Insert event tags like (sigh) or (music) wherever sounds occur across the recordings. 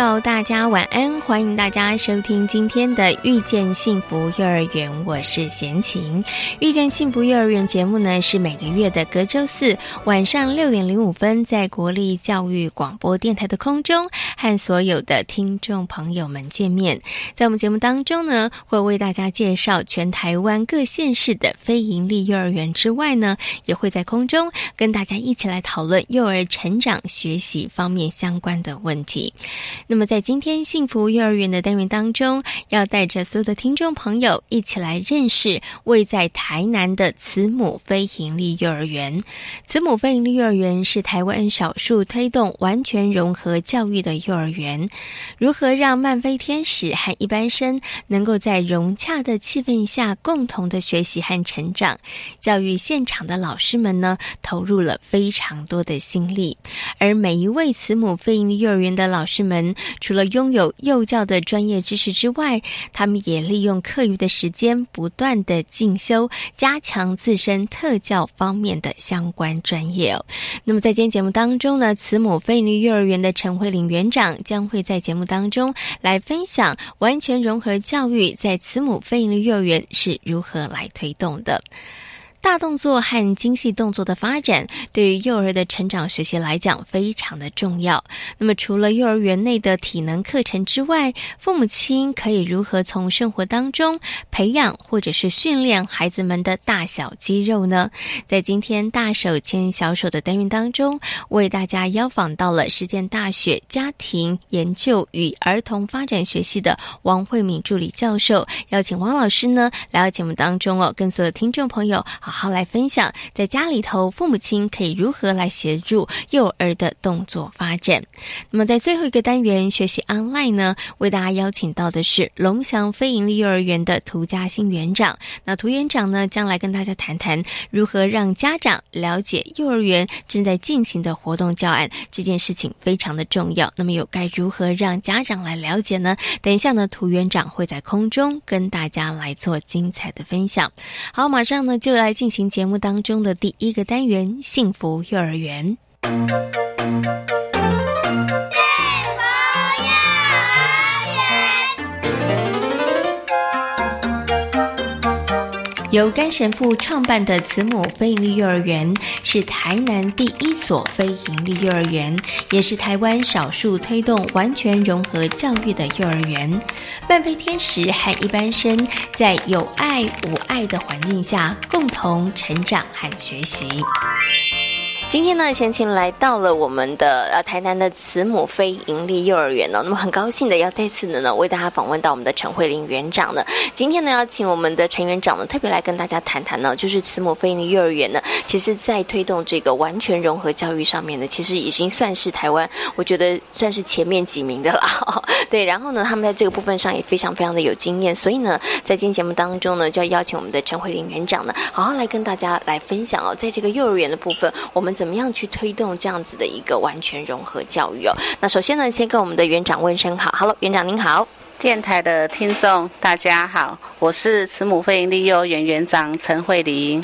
友，大家晚安！欢迎大家收听今天的《遇见幸福幼儿园》，我是贤琴。《遇见幸福幼儿园》节目呢，是每个月的隔周四晚上六点零五分，在国立教育广播电台的空中和所有的听众朋友们见面。在我们节目当中呢，会为大家介绍全台湾各县市的非营利幼儿园之外呢，也会在空中跟大家一起来讨论幼儿成长学习方面相关的问题。那么，在今天幸福幼儿园的单元当中，要带着所有的听众朋友一起来认识位在台南的慈母非营利幼儿园。慈母非营利幼儿园是台湾少数推动完全融合教育的幼儿园。如何让漫飞天使和一般生能够在融洽的气氛下共同的学习和成长？教育现场的老师们呢，投入了非常多的心力，而每一位慈母非营利幼儿园的老师们。除了拥有幼教的专业知识之外，他们也利用课余的时间不断的进修，加强自身特教方面的相关专业哦。那么在今天节目当中呢，慈母非营利幼儿园的陈慧玲园长将会在节目当中来分享完全融合教育在慈母非营利幼儿园是如何来推动的。大动作和精细动作的发展，对于幼儿的成长学习来讲非常的重要。那么，除了幼儿园内的体能课程之外，父母亲可以如何从生活当中培养或者是训练孩子们的大小肌肉呢？在今天大手牵小手的单元当中，为大家邀访到了实践大学家庭研究与儿童发展学系的王慧敏助理教授，邀请王老师呢来到节目当中哦，跟所有听众朋友。好好来分享，在家里头，父母亲可以如何来协助幼儿的动作发展。那么，在最后一个单元学习 online 呢，为大家邀请到的是龙翔非盈利幼儿园的涂嘉欣园长。那涂园长呢，将来跟大家谈谈如何让家长了解幼儿园正在进行的活动教案这件事情非常的重要。那么，又该如何让家长来了解呢？等一下呢，涂园长会在空中跟大家来做精彩的分享。好，马上呢就来。进行节目当中的第一个单元——幸福幼儿园。由甘神父创办的慈母非营利幼儿园是台南第一所非营利幼儿园，也是台湾少数推动完全融合教育的幼儿园。半飞天使和一般生在有爱无爱的环境下共同成长和学习。今天呢，贤琴来到了我们的呃台南的慈母非营利幼儿园呢，那么很高兴的要再次的呢为大家访问到我们的陈慧玲园长呢。今天呢，要请我们的陈园长呢特别来跟大家谈谈呢，就是慈母非营利幼儿园呢，其实在推动这个完全融合教育上面呢，其实已经算是台湾，我觉得算是前面几名的啦。(laughs) 对，然后呢，他们在这个部分上也非常非常的有经验，所以呢，在今天节目当中呢，就要邀请我们的陈慧玲园长呢，好好来跟大家来分享哦，在这个幼儿园的部分，我们。怎么样去推动这样子的一个完全融合教育哦？那首先呢，先跟我们的园长问声好，Hello，园长您好，电台的听众大家好，我是慈母飞营利幼儿园园长陈慧玲。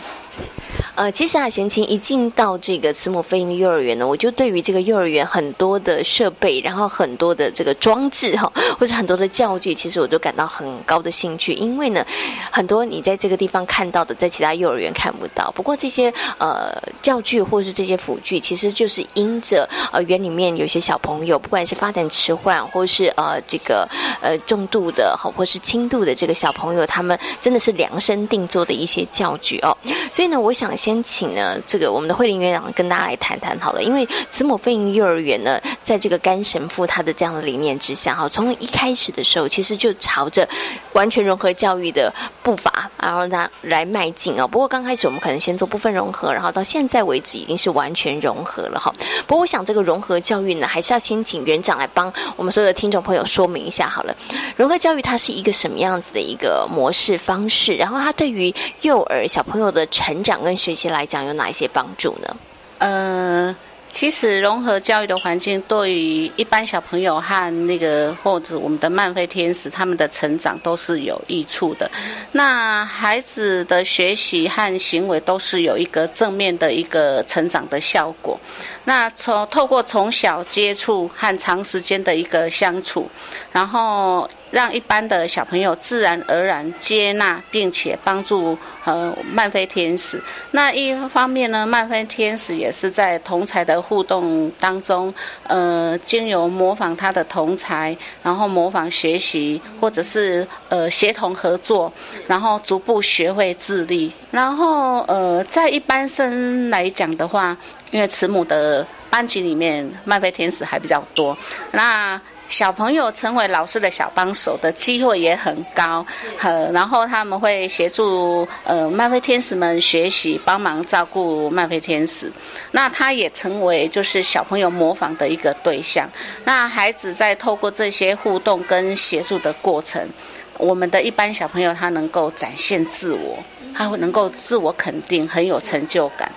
呃，其实啊，贤琴一进到这个慈母飞鹰的幼儿园呢，我就对于这个幼儿园很多的设备，然后很多的这个装置哈，或者很多的教具，其实我都感到很高的兴趣。因为呢，很多你在这个地方看到的，在其他幼儿园看不到。不过这些呃教具或是这些辅具，其实就是因着呃园里面有些小朋友，不管是发展迟缓，或是呃这个呃重度的哈，或是轻度的这个小朋友，他们真的是量身定做的一些教具哦。所以呢，我想。先请呢这个我们的慧玲园长跟大家来谈谈好了，因为慈母飞营幼儿园呢，在这个甘神父他的这样的理念之下，哈，从一开始的时候，其实就朝着完全融合教育的步伐，然后他来迈进哦。不过刚开始我们可能先做部分融合，然后到现在为止已经是完全融合了哈。不过我想这个融合教育呢，还是要先请园长来帮我们所有的听众朋友说明一下好了。融合教育它是一个什么样子的一个模式方式？然后它对于幼儿小朋友的成长跟学习来讲有哪一些帮助呢？呃。其实融合教育的环境对于一般小朋友和那个或者我们的漫飞天使他们的成长都是有益处的。那孩子的学习和行为都是有一个正面的一个成长的效果。那从透过从小接触和长时间的一个相处，然后。让一般的小朋友自然而然接纳，并且帮助呃漫飞天使。那一方面呢，漫飞天使也是在同才的互动当中，呃，经由模仿他的同才，然后模仿学习，或者是呃协同合作，然后逐步学会自立。然后呃，在一般生来讲的话，因为慈母的班级里面漫飞天使还比较多，那。小朋友成为老师的小帮手的机会也很高，呃，然后他们会协助呃漫飞天使们学习，帮忙照顾漫飞天使。那他也成为就是小朋友模仿的一个对象。那孩子在透过这些互动跟协助的过程，我们的一般小朋友他能够展现自我，他会能够自我肯定，很有成就感。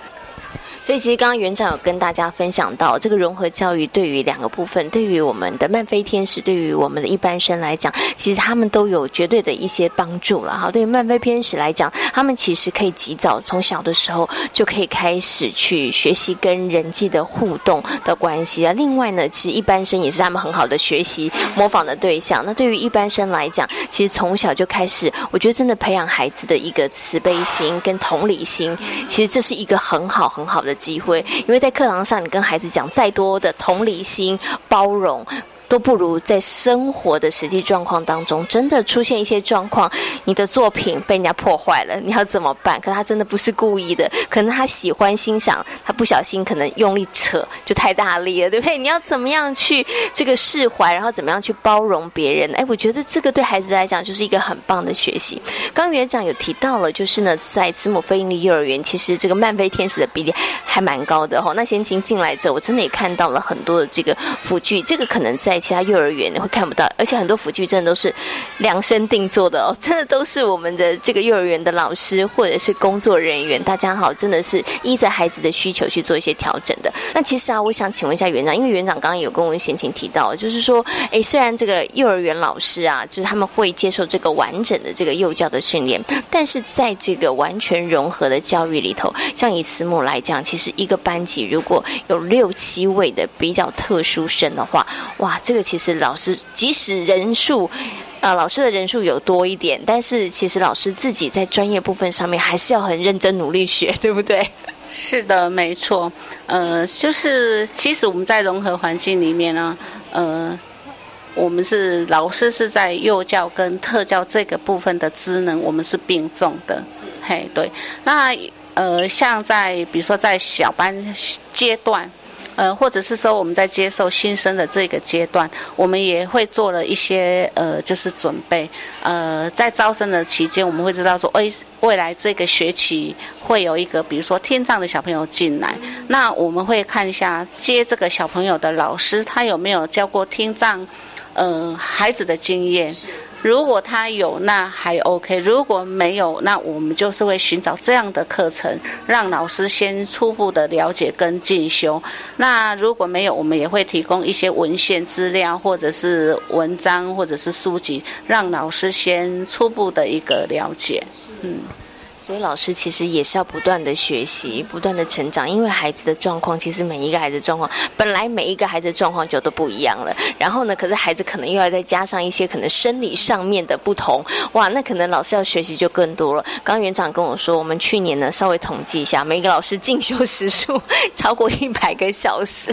所以其实刚刚园长有跟大家分享到，这个融合教育对于两个部分，对于我们的漫飞天使，对于我们的一般生来讲，其实他们都有绝对的一些帮助了哈。对于漫飞天使来讲，他们其实可以及早从小的时候就可以开始去学习跟人际的互动的关系啊。另外呢，其实一般生也是他们很好的学习模仿的对象。那对于一般生来讲，其实从小就开始，我觉得真的培养孩子的一个慈悲心跟同理心，其实这是一个很好很好的。机会，因为在课堂上，你跟孩子讲再多的同理心、包容。都不如在生活的实际状况当中，真的出现一些状况，你的作品被人家破坏了，你要怎么办？可他真的不是故意的，可能他喜欢欣赏，他不小心可能用力扯就太大力了，对不对？你要怎么样去这个释怀，然后怎么样去包容别人？哎，我觉得这个对孩子来讲就是一个很棒的学习。刚园长有提到了，就是呢，在慈母飞鹰利幼儿园，其实这个漫飞天使的比例还蛮高的哈。那先秦进来之后，我真的也看到了很多的这个辅具，这个可能在。其他幼儿园你会看不到，而且很多辅具真的都是量身定做的哦，真的都是我们的这个幼儿园的老师或者是工作人员，大家好，真的是依着孩子的需求去做一些调整的。那其实啊，我想请问一下园长，因为园长刚刚有跟我们先前提到，就是说，哎，虽然这个幼儿园老师啊，就是他们会接受这个完整的这个幼教的训练，但是在这个完全融合的教育里头，像以慈母来讲，其实一个班级如果有六七位的比较特殊生的话，哇！个其实老师即使人数，啊，老师的人数有多一点，但是其实老师自己在专业部分上面还是要很认真努力学，(laughs) 对不对？是的，没错。呃，就是其实我们在融合环境里面呢，呃，我们是老师是在幼教跟特教这个部分的职能，我们是并重的。是嘿，对。那呃，像在比如说在小班阶段。呃，或者是说我们在接受新生的这个阶段，我们也会做了一些呃，就是准备。呃，在招生的期间，我们会知道说，哎，未来这个学期会有一个，比如说听障的小朋友进来，那我们会看一下接这个小朋友的老师，他有没有教过听障呃孩子的经验。如果他有，那还 OK；如果没有，那我们就是会寻找这样的课程，让老师先初步的了解跟进修。那如果没有，我们也会提供一些文献资料，或者是文章，或者是书籍，让老师先初步的一个了解。嗯。所以老师其实也是要不断的学习，不断的成长，因为孩子的状况，其实每一个孩子状况，本来每一个孩子状况就都不一样了。然后呢，可是孩子可能又要再加上一些可能生理上面的不同，哇，那可能老师要学习就更多了。刚刚园长跟我说，我们去年呢稍微统计一下，每一个老师进修时数 (laughs) 超过一百个小时，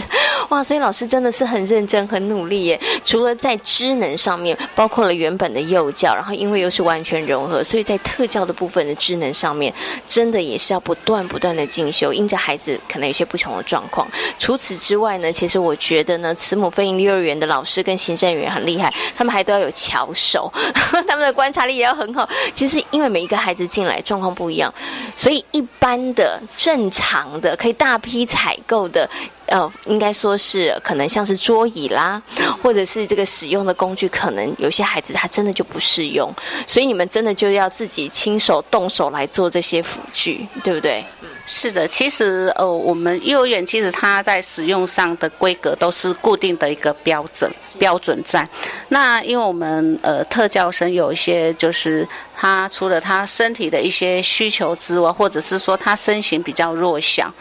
哇，所以老师真的是很认真、很努力耶。除了在知能上面，包括了原本的幼教，然后因为又是完全融合，所以在特教的部分的智能。上面，真的也是要不断不断的进修，因着孩子可能有些不同的状况。除此之外呢，其实我觉得呢，慈母飞鹰幼儿园的老师跟行政员很厉害，他们还都要有巧手，(laughs) 他们的观察力也要很好。其实因为每一个孩子进来状况不一样，所以一般的正常的可以大批采购的。呃，应该说是可能像是桌椅啦，或者是这个使用的工具，可能有些孩子他真的就不适用，所以你们真的就要自己亲手动手来做这些辅具，对不对？是的，其实呃，我们幼儿园其实它在使用上的规格都是固定的一个标准标准在。那因为我们呃特教生有一些就是他除了他身体的一些需求之外，或者是说他身形比较弱小，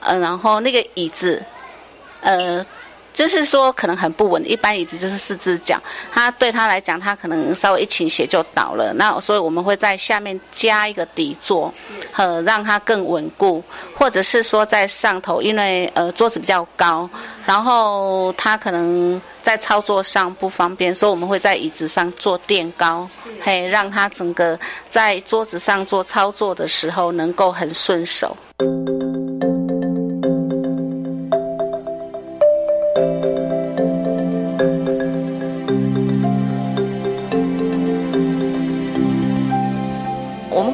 呃，然后那个椅子。呃，就是说可能很不稳，一般椅子就是四只脚，他对他来讲，他可能稍微一倾斜就倒了。那所以我们会在下面加一个底座，呃，让它更稳固，或者是说在上头，因为呃桌子比较高，然后他可能在操作上不方便，所以我们会在椅子上做垫高，嘿，让它整个在桌子上做操作的时候能够很顺手。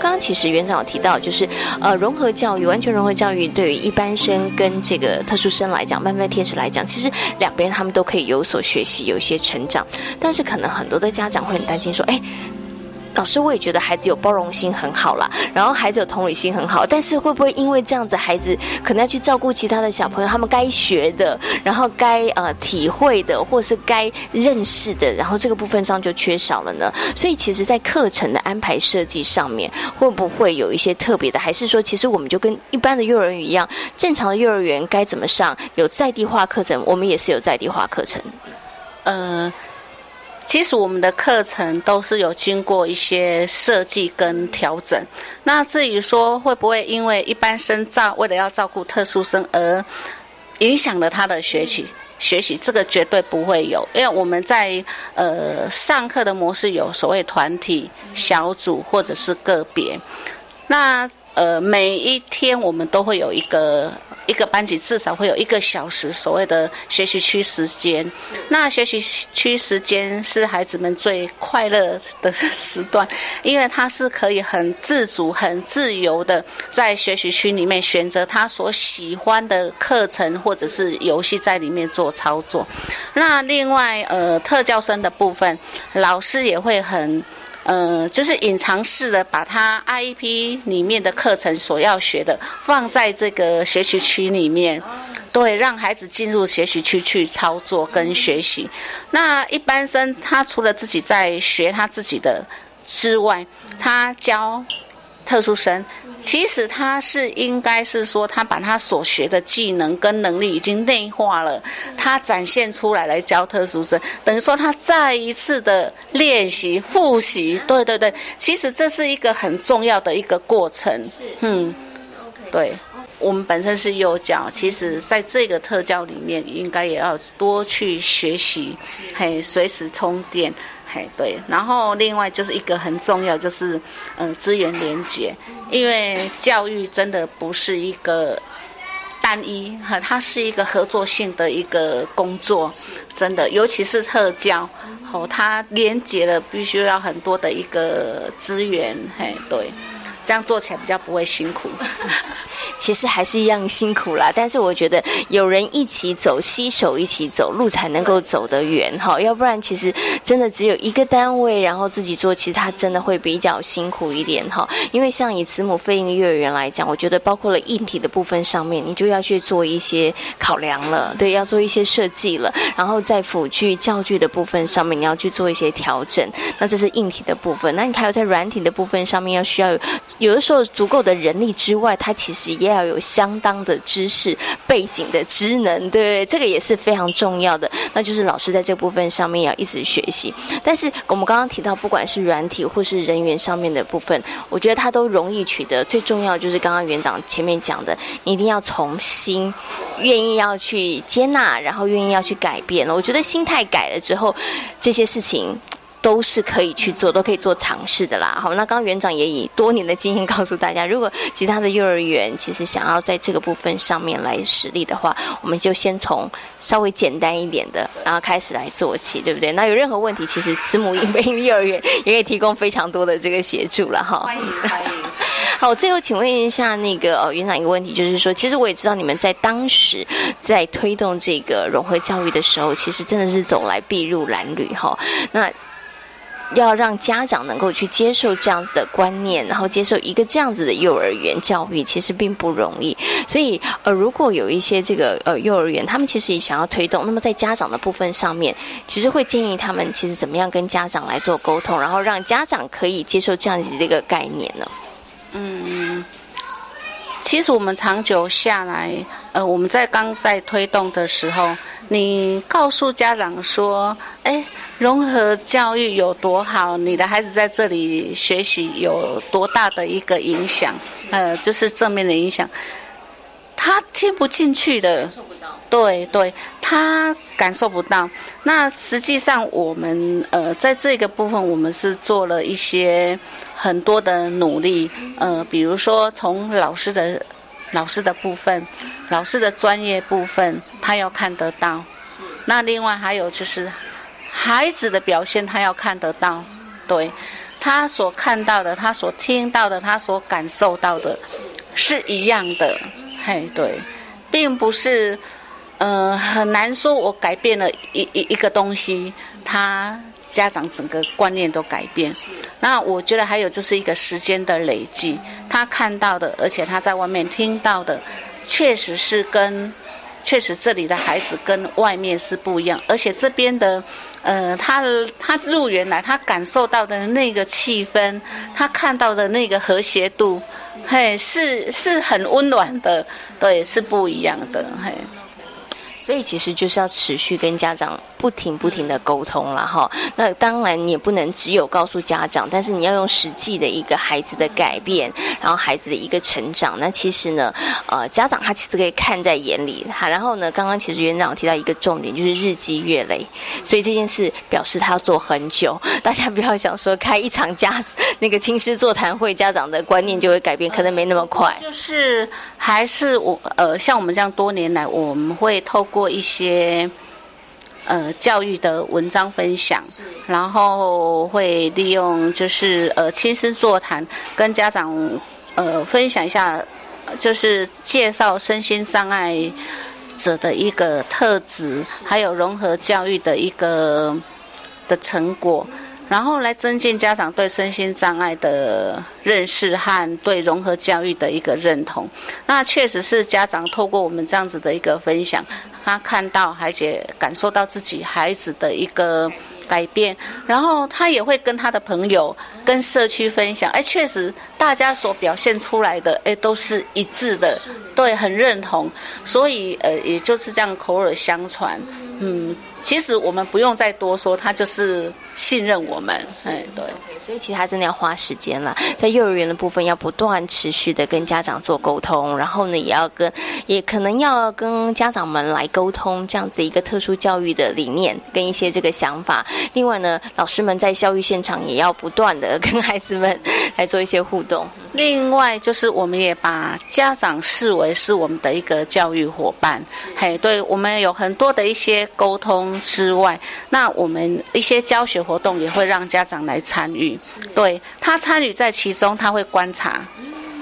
刚刚其实园长有提到，就是呃，融合教育，完全融合教育，对于一般生跟这个特殊生来讲，慢慢天使来讲，其实两边他们都可以有所学习，有一些成长。但是可能很多的家长会很担心说，哎。老师，我也觉得孩子有包容心很好啦，然后孩子有同理心很好，但是会不会因为这样子，孩子可能要去照顾其他的小朋友，他们该学的，然后该呃体会的，或是该认识的，然后这个部分上就缺少了呢？所以，其实，在课程的安排设计上面，会不会有一些特别的？还是说，其实我们就跟一般的幼儿园一样，正常的幼儿园该怎么上？有在地化课程，我们也是有在地化课程，呃。其实我们的课程都是有经过一些设计跟调整。那至于说会不会因为一般生照为了要照顾特殊生而影响了他的学习，学习这个绝对不会有，因为我们在呃上课的模式有所谓团体、小组或者是个别。那呃每一天我们都会有一个。一个班级至少会有一个小时所谓的学习区时间，那学习区时间是孩子们最快乐的时段，因为他是可以很自主、很自由的在学习区里面选择他所喜欢的课程或者是游戏在里面做操作。那另外，呃，特教生的部分，老师也会很。呃，就是隐藏式的把他 IEP 里面的课程所要学的放在这个学习区里面，对，让孩子进入学习区去操作跟学习。那一般生他除了自己在学他自己的之外，他教特殊生。其实他是应该是说，他把他所学的技能跟能力已经内化了，他展现出来来教特殊生，等于说他再一次的练习复习，对对对，其实这是一个很重要的一个过程。是，嗯。对，我们本身是幼教，其实在这个特教里面，应该也要多去学习，嘿，随时充电。嘿，对，然后另外就是一个很重要，就是嗯资源连接，因为教育真的不是一个单一哈，它是一个合作性的一个工作，真的，尤其是特教，哦，它连接了必须要很多的一个资源，嘿，对。这样做起来比较不会辛苦，(laughs) 其实还是一样辛苦啦。但是我觉得有人一起走，携手一起走路才能够走得远哈。要不然其实真的只有一个单位，然后自己做，其实他真的会比较辛苦一点哈。因为像以慈母飞鹰幼儿园来讲，我觉得包括了硬体的部分上面，你就要去做一些考量了，对，要做一些设计了。然后在辅具教具的部分上面，你要去做一些调整。那这是硬体的部分。那你还有在软体的部分上面，要需要有。的时候，足够的人力之外，他其实也要有相当的知识背景的职能，对不对？这个也是非常重要的。那就是老师在这部分上面要一直学习。但是我们刚刚提到，不管是软体或是人员上面的部分，我觉得它都容易取得。最重要就是刚刚园长前面讲的，你一定要从心，愿意要去接纳，然后愿意要去改变。我觉得心态改了之后，这些事情。都是可以去做，都可以做尝试的啦。好，那刚刚园长也以多年的经验告诉大家，如果其他的幼儿园其实想要在这个部分上面来实力的话，我们就先从稍微简单一点的，然后开始来做起，对不对？那有任何问题，其实慈母英菲幼儿园也可以提供非常多的这个协助了哈。欢迎欢迎。(laughs) 好，最后请问一下那个呃园长一个问题，就是说，其实我也知道你们在当时在推动这个融合教育的时候，其实真的是走来筚路蓝缕哈。那要让家长能够去接受这样子的观念，然后接受一个这样子的幼儿园教育，其实并不容易。所以，呃，如果有一些这个呃幼儿园，他们其实也想要推动，那么在家长的部分上面，其实会建议他们其实怎么样跟家长来做沟通，然后让家长可以接受这样子的一个概念呢？嗯，其实我们长久下来，呃，我们在刚在推动的时候，你告诉家长说，哎。融合教育有多好？你的孩子在这里学习有多大的一个影响？呃，就是正面的影响，他听不进去的。对对，他感受不到。那实际上，我们呃，在这个部分，我们是做了一些很多的努力。呃，比如说从老师的老师的部分，老师的专业部分，他要看得到。那另外还有就是。孩子的表现，他要看得到，对，他所看到的，他所听到的，他所感受到的，是一样的，嘿，对，并不是，呃，很难说，我改变了一一一个东西，他家长整个观念都改变。那我觉得还有这是一个时间的累积，他看到的，而且他在外面听到的，确实是跟。确实，这里的孩子跟外面是不一样，而且这边的，呃，他他入园来，他感受到的那个气氛，他看到的那个和谐度，嘿，是是很温暖的，对，是不一样的，嘿。所以其实就是要持续跟家长不停不停的沟通了哈。那当然你也不能只有告诉家长，但是你要用实际的一个孩子的改变，然后孩子的一个成长。那其实呢，呃，家长他其实可以看在眼里哈。然后呢，刚刚其实园长提到一个重点，就是日积月累。所以这件事表示他要做很久。(laughs) 大家不要想说开一场家 (laughs) 那个亲师座谈会，家长的观念就会改变，可能没那么快。就是还是我呃，像我们这样多年来，我们会透过。一些呃教育的文章分享，然后会利用就是呃亲身座谈，跟家长呃分享一下，就是介绍身心障碍者的一个特质，还有融合教育的一个的成果。然后来增进家长对身心障碍的认识和对融合教育的一个认同。那确实是家长透过我们这样子的一个分享，他看到而且感受到自己孩子的一个改变，然后他也会跟他的朋友、跟社区分享。哎，确实大家所表现出来的哎都是一致的，对，很认同。所以呃，也就是这样口耳相传，嗯。其实我们不用再多说，他就是信任我们，哎，对。所以其实他真的要花时间了，在幼儿园的部分要不断持续的跟家长做沟通，然后呢，也要跟，也可能要跟家长们来沟通这样子一个特殊教育的理念跟一些这个想法。另外呢，老师们在教育现场也要不断的跟孩子们 (laughs) 来做一些互动。另外就是我们也把家长视为是我们的一个教育伙伴，嘿，对我们有很多的一些沟通之外，那我们一些教学活动也会让家长来参与，对他参与在其中，他会观察，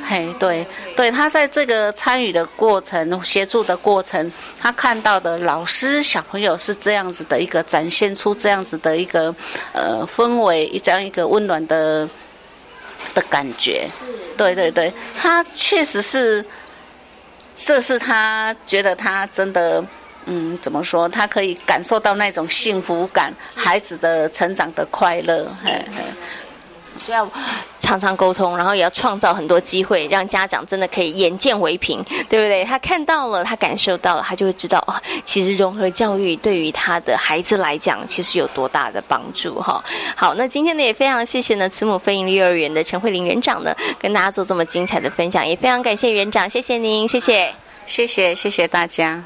嘿，对，对他在这个参与的过程、协助的过程，他看到的老师、小朋友是这样子的一个展现出这样子的一个呃氛围，一这样一个温暖的。的感觉，对对对，他确实是，这是他觉得他真的，嗯，怎么说？他可以感受到那种幸福感，孩子的成长的快乐，嘿嘿。需要常常沟通，然后也要创造很多机会，让家长真的可以眼见为凭，(laughs) 对不对？他看到了，他感受到了，他就会知道哦，其实融合教育对于他的孩子来讲，其实有多大的帮助哈。好，那今天呢也非常谢谢呢慈母飞鹰幼儿园的陈慧玲园长呢，跟大家做这么精彩的分享，也非常感谢园长，谢谢您，谢谢，谢谢，谢谢大家。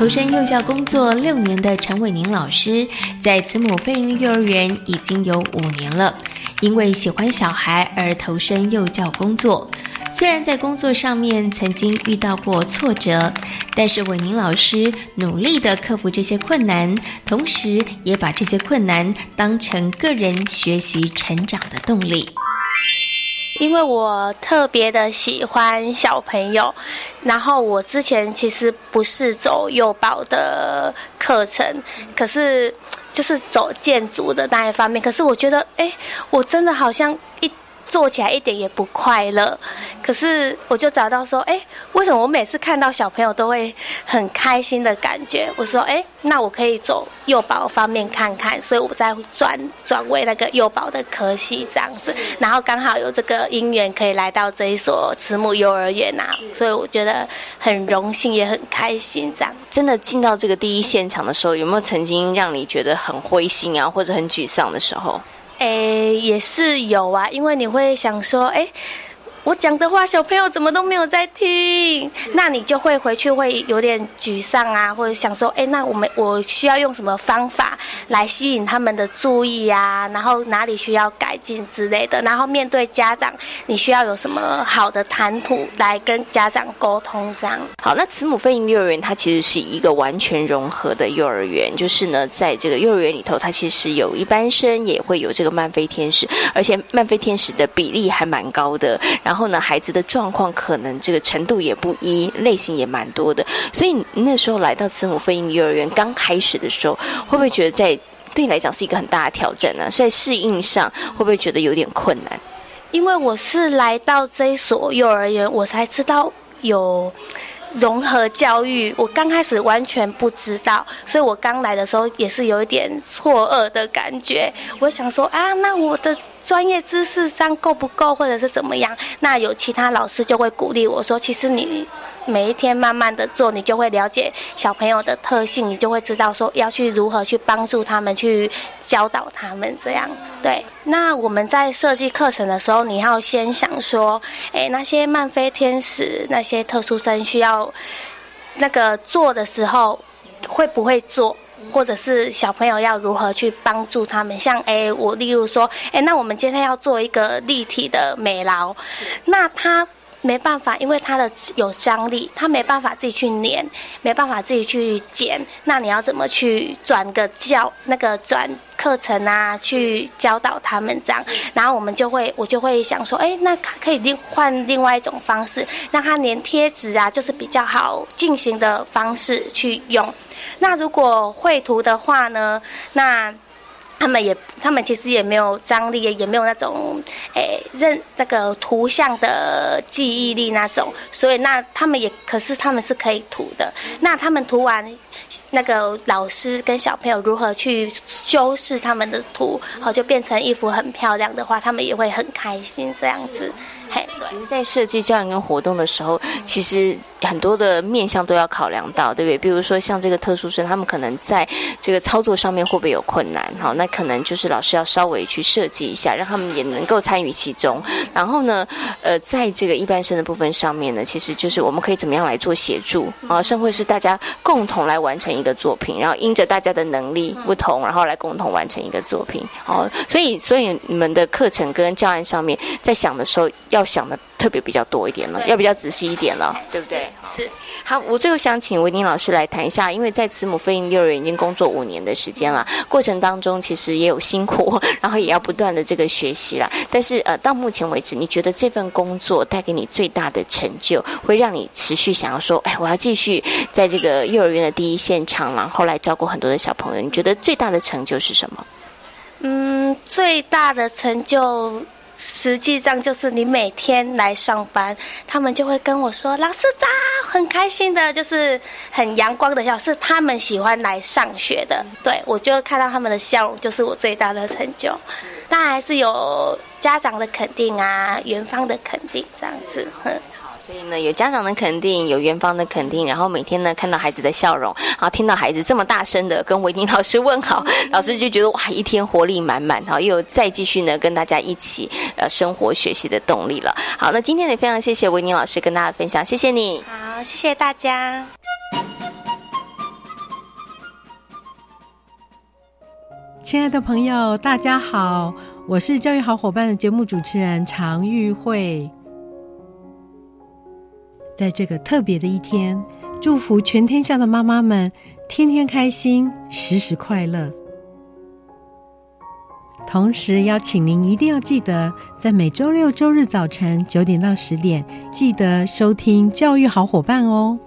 投身幼教工作六年的陈伟宁老师，在慈母飞鹰幼儿园已经有五年了。因为喜欢小孩而投身幼教工作，虽然在工作上面曾经遇到过挫折，但是伟宁老师努力的克服这些困难，同时也把这些困难当成个人学习成长的动力。因为我特别的喜欢小朋友，然后我之前其实不是走幼保的课程，可是就是走建筑的那一方面，可是我觉得，哎，我真的好像一。做起来一点也不快乐，可是我就找到说，哎，为什么我每次看到小朋友都会很开心的感觉？我说，哎，那我可以走幼保方面看看，所以我再转转为那个幼保的科系这样子，然后刚好有这个因缘可以来到这一所慈母幼儿园啊，所以我觉得很荣幸也很开心这样。真的进到这个第一现场的时候，有没有曾经让你觉得很灰心啊，或者很沮丧的时候？诶，也是有啊，因为你会想说，诶。我讲的话，小朋友怎么都没有在听，那你就会回去会有点沮丧啊，或者想说，哎，那我们我需要用什么方法来吸引他们的注意啊？然后哪里需要改进之类的？然后面对家长，你需要有什么好的谈吐来跟家长沟通？这样好。那慈母飞鹰幼儿园它其实是一个完全融合的幼儿园，就是呢，在这个幼儿园里头，它其实有一般生，也会有这个慢飞天使，而且慢飞天使的比例还蛮高的。然后后呢，孩子的状况可能这个程度也不一，类型也蛮多的。所以那时候来到慈母飞鹰幼儿园刚开始的时候，会不会觉得在对你来讲是一个很大的挑战呢？在适应上会不会觉得有点困难？因为我是来到这一所幼儿园，我才知道有融合教育。我刚开始完全不知道，所以我刚来的时候也是有一点错愕的感觉。我想说啊，那我的。专业知识上够不够，或者是怎么样？那有其他老师就会鼓励我说：“其实你每一天慢慢的做，你就会了解小朋友的特性，你就会知道说要去如何去帮助他们，去教导他们这样。”对。那我们在设计课程的时候，你要先想说：“哎，那些慢飞天使，那些特殊生需要那个做的时候，会不会做？”或者是小朋友要如何去帮助他们？像哎，我例如说，哎，那我们今天要做一个立体的美劳，那他没办法，因为他的有张力，他没办法自己去粘，没办法自己去剪。那你要怎么去转个教那个转课程啊？去教导他们这样，然后我们就会，我就会想说，哎，那可以另换另外一种方式，让他粘贴纸啊，就是比较好进行的方式去用。那如果绘图的话呢？那他们也，他们其实也没有张力，也没有那种诶认那个图像的记忆力那种，所以那他们也，可是他们是可以涂的。那他们涂完，那个老师跟小朋友如何去修饰他们的图，好就变成一幅很漂亮的话，他们也会很开心这样子。其实，在设计教育跟活动的时候，其实很多的面向都要考量到，对不对？比如说，像这个特殊生，他们可能在这个操作上面会不会有困难？好，那可能就是老师要稍微去设计一下，让他们也能够参与其中。然后呢，呃，在这个一般生的部分上面呢，其实就是我们可以怎么样来做协助啊？甚会是大家共同来完成一个作品，然后因着大家的能力不同，然后来共同完成一个作品。哦，所以，所以你们的课程跟教案上面，在想的时候。要想的特别比较多一点了，要比较仔细一点了，对不对？是。好，我最后想请维宁老师来谈一下，因为在慈母飞鹰幼儿园已经工作五年的时间了，过程当中其实也有辛苦，(laughs) 然后也要不断的这个学习了。但是呃，到目前为止，你觉得这份工作带给你最大的成就，会让你持续想要说，哎，我要继续在这个幼儿园的第一现场，然后来照顾很多的小朋友。你觉得最大的成就是什么？嗯，最大的成就。实际上就是你每天来上班，他们就会跟我说：“老师早，很开心的，就是很阳光的笑，是他们喜欢来上学的。”对我就看到他们的笑容，就是我最大的成就。当然还是有家长的肯定啊，园方的肯定这样子。所以呢有家长的肯定有园方的肯定然后每天呢看到孩子的笑容好听到孩子这么大声的跟维尼老师问好老师就觉得哇一天活力满满好又有再继续呢跟大家一起呃生活学习的动力了。好那今天也非常谢谢维尼老师跟大家分享谢谢你。好谢谢大家。亲爱的朋友大家好我是教育好伙伴的节目主持人常玉慧。在这个特别的一天，祝福全天下的妈妈们天天开心，时时快乐。同时邀请您一定要记得，在每周六周日早晨九点到十点，记得收听教育好伙伴哦。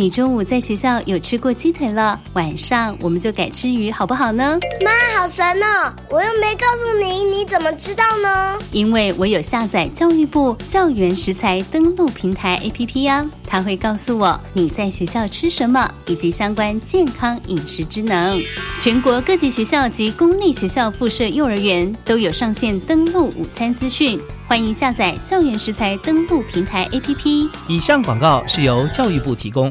你中午在学校有吃过鸡腿了，晚上我们就改吃鱼，好不好呢？妈，好神哦！我又没告诉你，你怎么知道呢？因为我有下载教育部校园食材登录平台 APP 呀，它会告诉我你在学校吃什么，以及相关健康饮食之能。全国各级学校及公立学校附设幼儿园都有上线登录午餐资讯，欢迎下载校园食材登录平台 APP。以上广告是由教育部提供。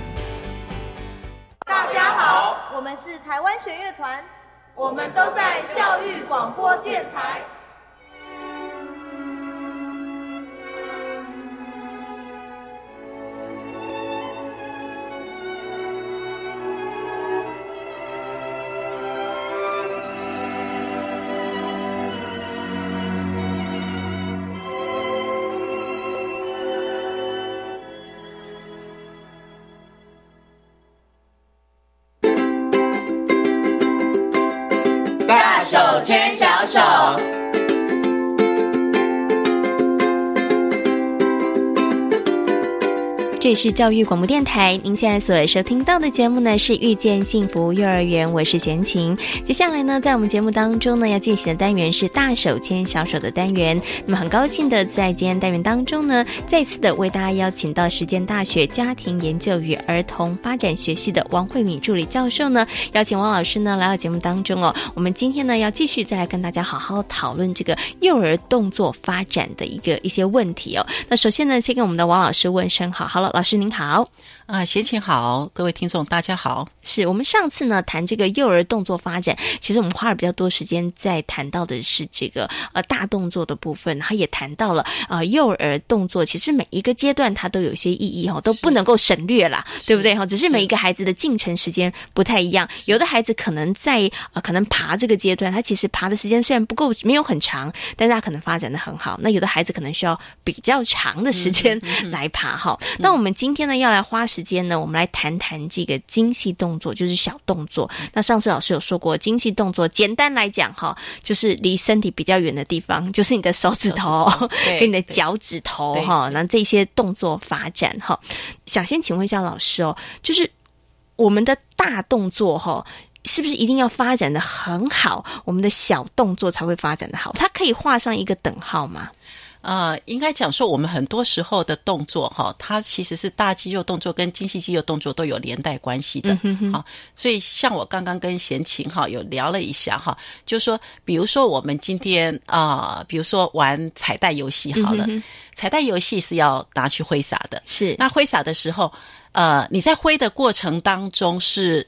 是台湾弦乐团，我们都在教育广播电台。里是教育广播电台，您现在所收听到的节目呢是《遇见幸福幼儿园》，我是贤琴。接下来呢，在我们节目当中呢，要进行的单元是“大手牵小手”的单元。那么很高兴的在今天单元当中呢，再次的为大家邀请到时间大学家庭研究与儿童发展学系的王慧敏助理教授呢，邀请王老师呢来到节目当中哦。我们今天呢要继续再来跟大家好好讨论这个幼儿动作发展的一个一些问题哦。那首先呢，先跟我们的王老师问声好，好了。老老师您好，啊，贤琴好，各位听众大家好。是我们上次呢谈这个幼儿动作发展，其实我们花了比较多时间在谈到的是这个呃大动作的部分，然后也谈到了啊幼儿动作，其实每一个阶段它都有一些意义哈，都不能够省略啦，对不对哈？只是每一个孩子的进程时间不太一样，有的孩子可能在呃可能爬这个阶段，他其实爬的时间虽然不够没有很长，但是他可能发展的很好。那有的孩子可能需要比较长的时间来爬哈。那我们今天呢要来花时间呢，我们来谈谈这个精细动作，就是小动作。那上次老师有说过，精细动作简单来讲哈，就是离身体比较远的地方，就是你的手指头 (laughs) 跟你的脚趾头哈。那这些动作发展哈，想先请问一下老师哦，就是我们的大动作哈，是不是一定要发展的很好，我们的小动作才会发展的好？它可以画上一个等号吗？呃，应该讲说，我们很多时候的动作哈，它其实是大肌肉动作跟精细肌肉动作都有连带关系的。好，所以像我刚刚跟贤琴哈有聊了一下哈，就是说，比如说我们今天啊，比如说玩彩带游戏好了，彩带游戏是要拿去挥洒的。是，那挥洒的时候，呃，你在挥的过程当中是。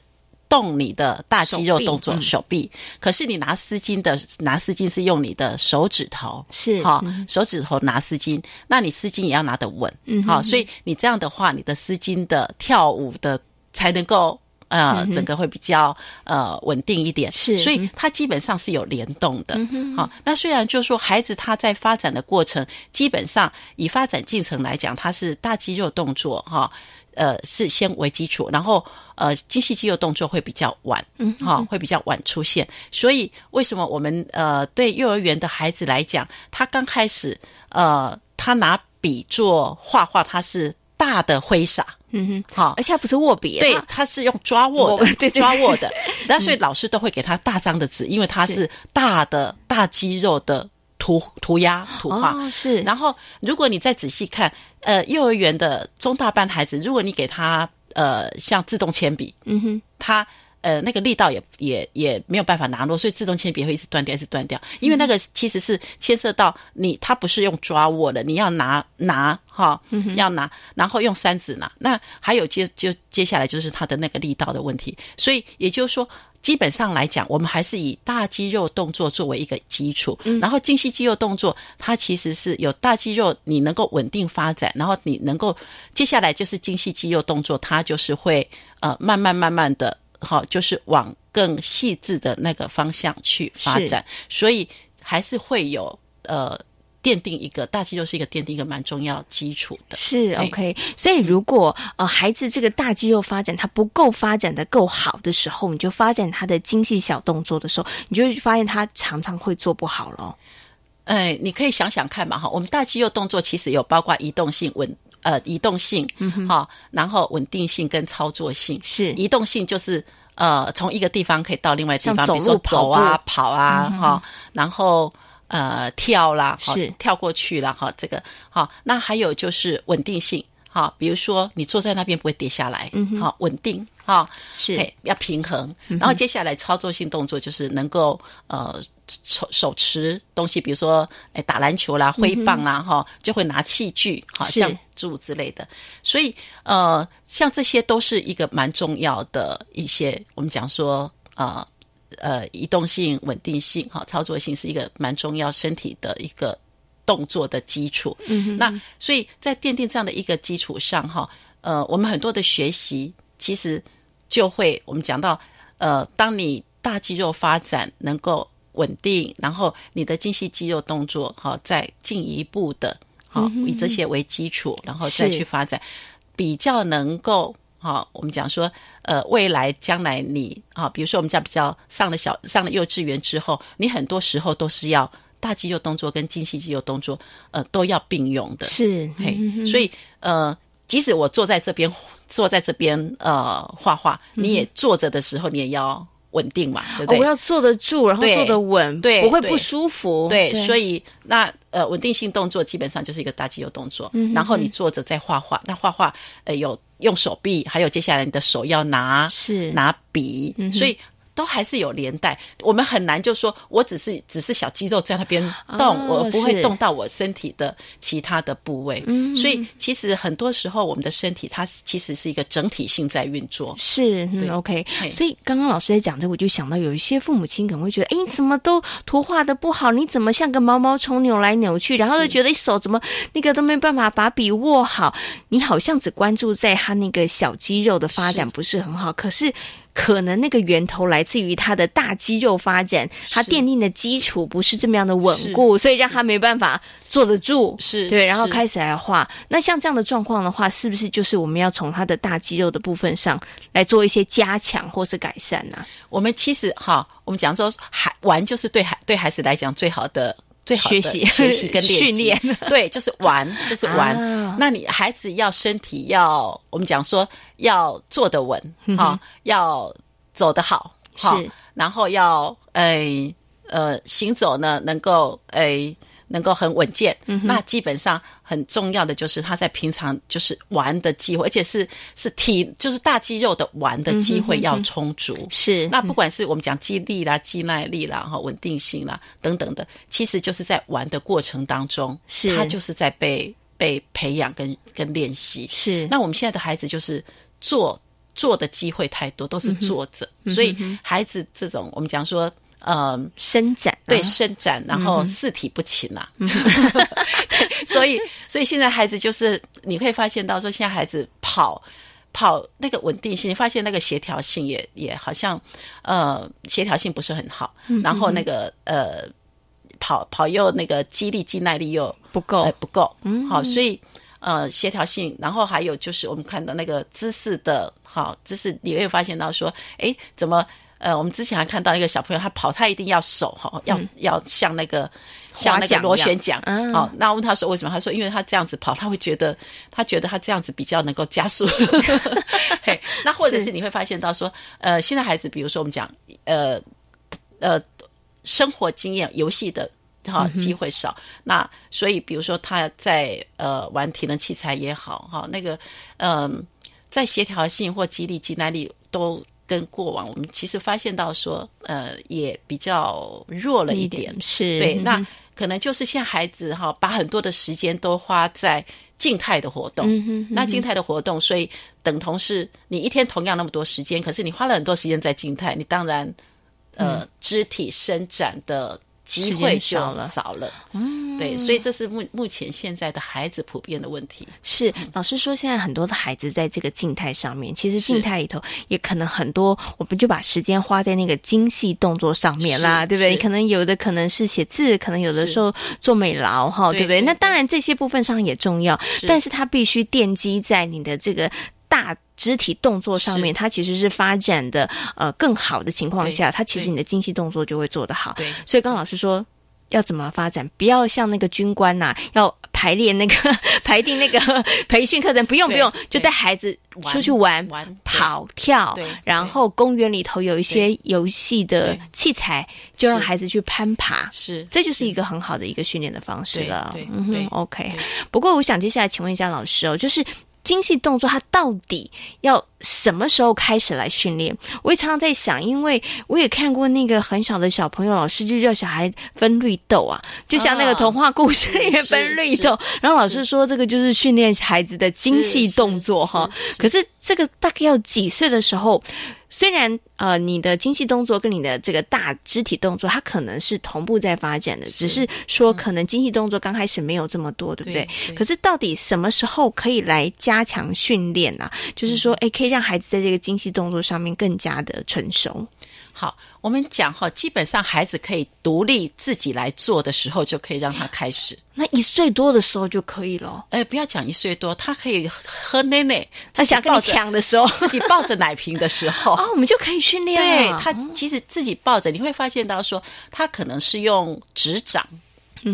动你的大肌肉动作，手臂。可是你拿丝巾的拿丝巾是用你的手指头，是哈，手指头拿丝巾，那你丝巾也要拿得稳，嗯，好，所以你这样的话，你的丝巾的跳舞的才能够呃，整个会比较呃稳定一点，是，所以它基本上是有联动的，好，那虽然就说孩子他在发展的过程，基本上以发展进程来讲，他是大肌肉动作哈。呃，是先为基础，然后呃，精细肌肉动作会比较晚，嗯，哈，会比较晚出现。所以为什么我们呃，对幼儿园的孩子来讲，他刚开始呃，他拿笔做画画，他是大的挥洒，嗯哼，好，而且不是握笔，对，他是用抓握的，对抓握的。那所以老师都会给他大张的纸，因为他是大的大肌肉的。涂涂鸦图画是，然后如果你再仔细看，呃，幼儿园的中大班孩子，如果你给他呃，像自动铅笔，嗯哼，他。呃，那个力道也也也没有办法拿落，所以自动铅笔会一直断掉，一直断掉。因为那个其实是牵涉到你，它不是用抓握的，你要拿拿哈，要拿，然后用三指拿。那还有接就接下来就是它的那个力道的问题。所以也就是说，基本上来讲，我们还是以大肌肉动作作为一个基础，然后精细肌肉动作，它其实是有大肌肉你能够稳定发展，然后你能够接下来就是精细肌肉动作，它就是会呃慢慢慢慢的。好，就是往更细致的那个方向去发展，所以还是会有呃奠定一个大肌肉是一个奠定一个蛮重要基础的。是 OK，所以如果呃孩子这个大肌肉发展他不够发展的够好的时候，你就发展他的精细小动作的时候，你就会发现他常常会做不好咯。哎，你可以想想看嘛，哈，我们大肌肉动作其实有包括移动性稳。呃，移动性，好，然后稳定性跟操作性是移动性，就是呃，从一个地方可以到另外地方，比如说走啊、跑啊，哈，然后呃跳啦，是。跳过去了，哈，这个好，那还有就是稳定性，哈，比如说你坐在那边不会跌下来，嗯好，稳定，哈，是。要平衡，然后接下来操作性动作就是能够呃。手手持东西，比如说，哎，打篮球啦，挥棒啦，哈，就会拿器具，好像柱之类的。所以，呃，像这些都是一个蛮重要的一些，我们讲说，呃，呃，移动性、稳定性，哈，操作性是一个蛮重要身体的一个动作的基础。嗯哼，那所以在奠定这样的一个基础上，哈，呃，我们很多的学习其实就会，我们讲到，呃，当你大肌肉发展能够。稳定，然后你的精细肌肉动作，好，再进一步的，好，以这些为基础，然后再去发展，比较能够，好，我们讲说，呃，未来将来你，啊，比如说我们讲比较上了小上了幼稚园之后，你很多时候都是要大肌肉动作跟精细肌肉动作，呃，都要并用的，是，嘿，所以，呃，即使我坐在这边，坐在这边，呃，画画，你也坐着的时候，你也要。稳定嘛，对不对？我要坐得住，然后坐得稳，对，不会不舒服。对，所以那呃，稳定性动作基本上就是一个大肌肉动作。然后你坐着在画画，那画画呃有用手臂，还有接下来你的手要拿是拿笔，所以。都还是有连带，我们很难就说，我只是只是小肌肉在那边动，我不会动到我身体的其他的部位。嗯，所以其实很多时候，我们的身体它其实是一个整体性在运作。是，对，OK。所以刚刚老师在讲这，我就想到有一些父母亲可能会觉得，哎，你怎么都图画的不好？你怎么像个毛毛虫扭来扭去？然后就觉得手怎么那个都没办法把笔握好？你好像只关注在他那个小肌肉的发展不是很好，可是。可能那个源头来自于他的大肌肉发展，他奠定的基础不是这么样的稳固，所以让他没办法坐得住。是对，然后开始来画。那像这样的状况的话，是不是就是我们要从他的大肌肉的部分上来做一些加强或是改善呢？我们其实哈，我们讲说，孩玩就是对孩对孩子来讲最好的。最好的学习、学习 (laughs) 跟训练，(laughs) 对，就是玩，就是玩。那你孩子要身体要，我们讲说要坐得稳，哈，要走得好，是，然后要诶呃行走呢能够诶。能够很稳健，那基本上很重要的就是他在平常就是玩的机会，而且是是体就是大肌肉的玩的机会要充足。是，那不管是我们讲肌力啦、肌耐力啦、哈稳定性啦等等的，其实就是在玩的过程当中，是他就是在被被培养跟跟练习。是，那我们现在的孩子就是做。做的机会太多，都是坐着，所以孩子这种我们讲说。呃，伸展对伸展，然后四体不勤呐，(laughs) 所以所以现在孩子就是你可以发现到说，现在孩子跑跑那个稳定性，你发现那个协调性也也好像呃协调性不是很好，然后那个呃跑跑又那个肌力肌耐力又不够。不够，嗯，好，所以呃协调性，然后还有就是我们看到那个姿势的好姿势，你会发现到说，哎，怎么？呃，我们之前还看到一个小朋友，他跑，他一定要手哈，要要像那个像那个螺旋桨，好，那问他说为什么？他说因为他这样子跑，他会觉得他觉得他这样子比较能够加速。(laughs) 嘿，那或者是你会发现到说，呃，现在孩子，比如说我们讲，呃呃，生活经验、游戏的哈机会少，那所以比如说他在呃玩体能器材也好哈，那个嗯。在协调性或激励肌耐力都跟过往我们其实发现到说，呃，也比较弱了一点。是对，那可能就是现在孩子哈，把很多的时间都花在静态的活动。那静态的活动，所以等同是你一天同样那么多时间，可是你花了很多时间在静态，你当然呃肢体伸展的。机会就少了，嗯，对，所以这是目目前现在的孩子普遍的问题。是老师说，现在很多的孩子在这个静态上面，其实静态里头也可能很多，我们就把时间花在那个精细动作上面啦，对不对？可能有的可能是写字，可能有的时候做美劳，哈，对不对？那当然这些部分上也重要，但是它必须奠基在你的这个。大肢体动作上面，它其实是发展的呃更好的情况下，它其实你的精细动作就会做得好。对，所以刚老师说要怎么发展，不要像那个军官呐，要排练那个 (laughs) 排定那个 (laughs) 培训课程，不用不用，就带孩子出去玩玩跑跳，然后公园里头有一些游戏的器材，就让孩子去攀爬，是，这就是一个很好的一个训练的方式了。嗯哼，OK。不过我想接下来请问一下老师哦，就是。精细动作，它到底要什么时候开始来训练？我也常常在想，因为我也看过那个很小的小朋友，老师就叫小孩分绿豆啊，就像那个童话故事里面分绿豆，然后老师说这个就是训练孩子的精细动作哈。可是这个大概要几岁的时候？虽然呃，你的精细动作跟你的这个大肢体动作，它可能是同步在发展的，只是说可能精细动作刚开始没有这么多，对不对？可是到底什么时候可以来加强训练呢？就是说，哎，可以让孩子在这个精细动作上面更加的成熟。好，我们讲哈，基本上孩子可以独立自己来做的时候，就可以让他开始。那一岁多的时候就可以了。哎，不要讲一岁多，他可以喝奶奶，他想跟你抢的时候，(laughs) 自己抱着奶瓶的时候，(laughs) 哦，我们就可以训练。对他，其实自己抱着，你会发现到说，他可能是用指掌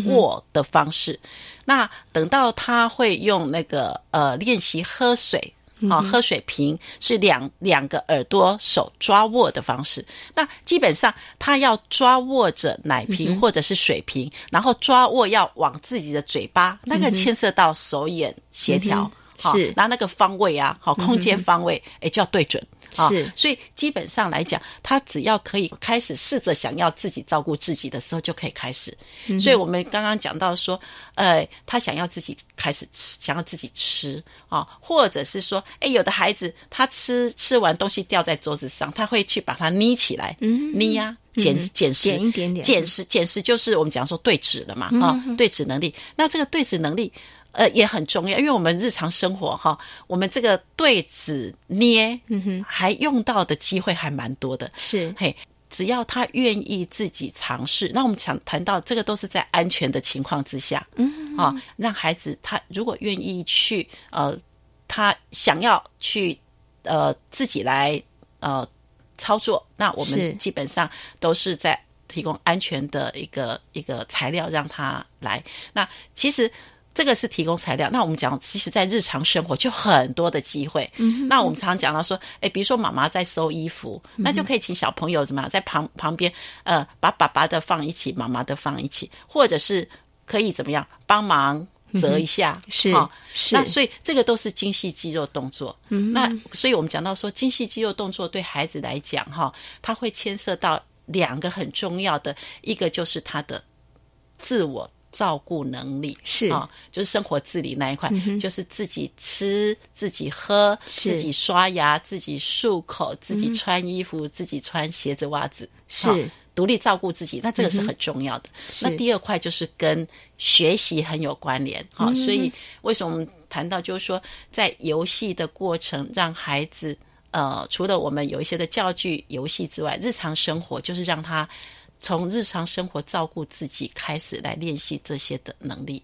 握的方式。那等到他会用那个呃练习喝水。好，喝水瓶是两两个耳朵手抓握的方式。那基本上他要抓握着奶瓶或者是水瓶，然后抓握要往自己的嘴巴，那个牵涉到手眼协调，是，然后那个方位啊，好，空间方位，哎，就要对准。是，所以基本上来讲，他只要可以开始试着想要自己照顾自己的时候，就可以开始。所以我们刚刚讲到说，呃，他想要自己开始吃，想要自己吃啊，或者是说，哎，有的孩子他吃吃完东西掉在桌子上，他会去把它捏起来，捏呀，捡捡拾一点点，捡拾捡拾就是我们讲说对指了嘛，啊，对指能力。那这个对指能力。呃，也很重要，因为我们日常生活哈，我们这个对子捏，嗯哼，还用到的机会还蛮多的。是，嘿，只要他愿意自己尝试，那我们想谈到这个都是在安全的情况之下，嗯，啊，让孩子他如果愿意去，呃，他想要去，呃，自己来，呃，操作，那我们基本上都是在提供安全的一个一个材料让他来。那其实。这个是提供材料，那我们讲，其实，在日常生活就很多的机会。嗯，那我们常常讲到说，哎，比如说妈妈在收衣服，那就可以请小朋友怎么样，在旁旁边，呃，把爸爸的放一起，妈妈的放一起，或者是可以怎么样帮忙折一下，是是。那所以这个都是精细肌肉动作。嗯，那所以我们讲到说，精细肌肉动作对孩子来讲，哈，它会牵涉到两个很重要的，一个就是他的自我。照顾能力是啊，就是生活自理那一块，就是自己吃、自己喝、自己刷牙、自己漱口、自己穿衣服、自己穿鞋子、袜子，是独立照顾自己。那这个是很重要的。那第二块就是跟学习很有关联哈，所以为什么我们谈到就是说，在游戏的过程，让孩子呃，除了我们有一些的教具游戏之外，日常生活就是让他。从日常生活照顾自己开始来练习这些的能力。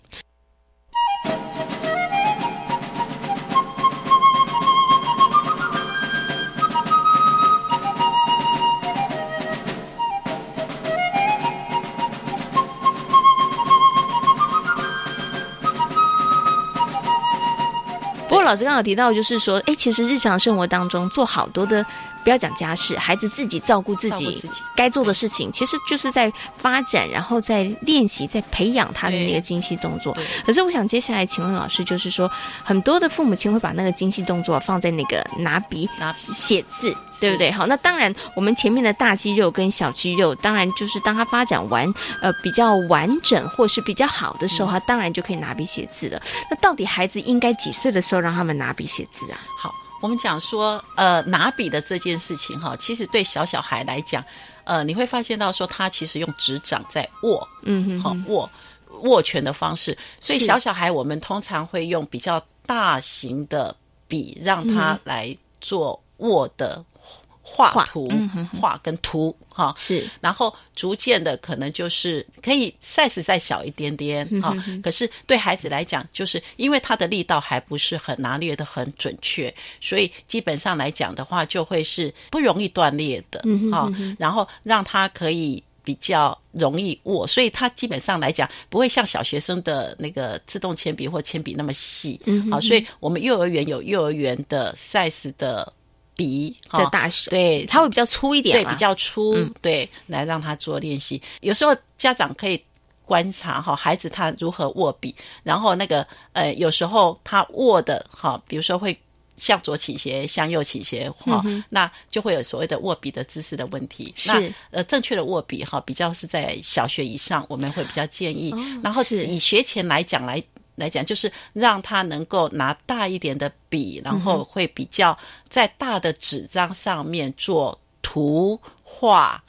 不过老师刚好提到，就是说，哎，其实日常生活当中做好多的。不要讲家事，孩子自己照顾自己，自己该做的事情，其实就是在发展，然后在练习，在培养他的那个精细动作。可是我想接下来请问老师，就是说很多的父母亲会把那个精细动作放在那个拿笔写字，对不对？好，那当然我们前面的大肌肉跟小肌肉，当然就是当他发展完呃比较完整或是比较好的时候，他当然就可以拿笔写字了。那到底孩子应该几岁的时候让他们拿笔写字啊？好。我们讲说，呃，拿笔的这件事情哈，其实对小小孩来讲，呃，你会发现到说，他其实用指掌在握，嗯哼，好握握拳的方式，所以小小孩我们通常会用比较大型的笔，让他来做握的。画图，画跟图，哈是，然后逐渐的可能就是可以 size 再小一点点，哈。可是对孩子来讲，就是因为他的力道还不是很拿捏的很准确，所以基本上来讲的话，就会是不容易断裂的，哈。然后让他可以比较容易握，所以他基本上来讲不会像小学生的那个自动铅笔或铅笔那么细，嗯好。所以我们幼儿园有幼儿园的 size 的。笔的大小，对，它会比较粗一点，对，比较粗，对，来让他做练习。有时候家长可以观察哈，孩子他如何握笔，然后那个呃，有时候他握的哈，比如说会向左倾斜，向右倾斜哈，那就会有所谓的握笔的姿势的问题。是，呃，正确的握笔哈，比较是在小学以上，我们会比较建议。然后以学前来讲来。来讲，就是让他能够拿大一点的笔，然后会比较在大的纸张上面做图画，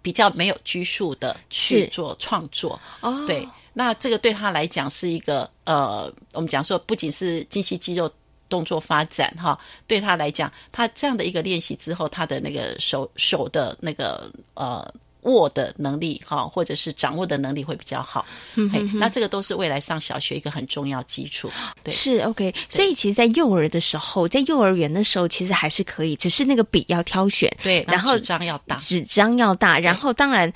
比较没有拘束的去做创作。哦，对，那这个对他来讲是一个呃，我们讲说不仅是精细肌肉动作发展哈，对他来讲，他这样的一个练习之后，他的那个手手的那个呃。握的能力哈，或者是掌握的能力会比较好。嗯，那这个都是未来上小学一个很重要基础。对，是 OK。所以其实，在幼儿的时候，在幼儿园的时候，其实还是可以，只是那个笔要挑选。对，然后纸张要大，纸张要大，然后当然。